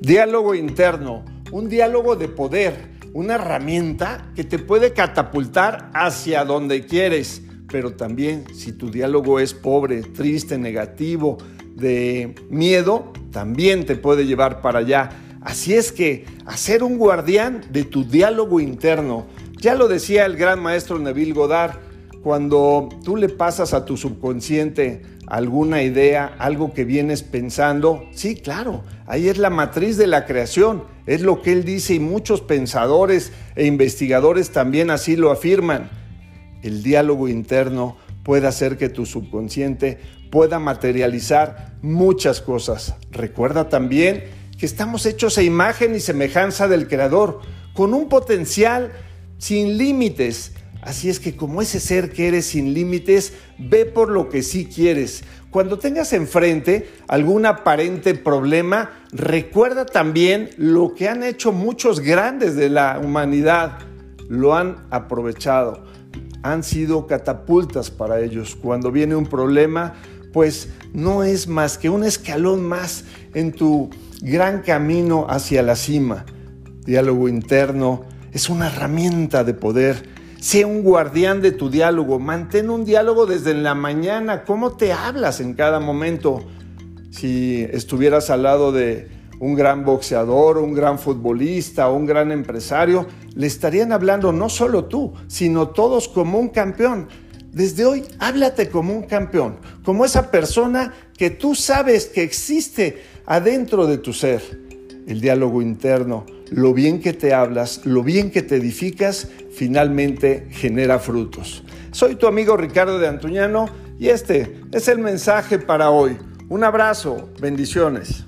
Diálogo interno, un diálogo de poder, una herramienta que te puede catapultar hacia donde quieres, pero también si tu diálogo es pobre, triste, negativo, de miedo, también te puede llevar para allá. Así es que hacer un guardián de tu diálogo interno, ya lo decía el gran maestro Neville Goddard, cuando tú le pasas a tu subconsciente alguna idea, algo que vienes pensando, sí, claro, ahí es la matriz de la creación, es lo que él dice y muchos pensadores e investigadores también así lo afirman. El diálogo interno puede hacer que tu subconsciente pueda materializar muchas cosas. Recuerda también que estamos hechos a imagen y semejanza del Creador, con un potencial sin límites Así es que como ese ser que eres sin límites, ve por lo que sí quieres. Cuando tengas enfrente algún aparente problema, recuerda también lo que han hecho muchos grandes de la humanidad. Lo han aprovechado. Han sido catapultas para ellos. Cuando viene un problema, pues no es más que un escalón más en tu gran camino hacia la cima. Diálogo interno es una herramienta de poder Sé un guardián de tu diálogo. Mantén un diálogo desde la mañana. ¿Cómo te hablas en cada momento? Si estuvieras al lado de un gran boxeador, un gran futbolista, un gran empresario, le estarían hablando no solo tú, sino todos como un campeón. Desde hoy, háblate como un campeón, como esa persona que tú sabes que existe adentro de tu ser. El diálogo interno lo bien que te hablas, lo bien que te edificas, finalmente genera frutos. Soy tu amigo Ricardo de Antuñano y este es el mensaje para hoy. Un abrazo, bendiciones.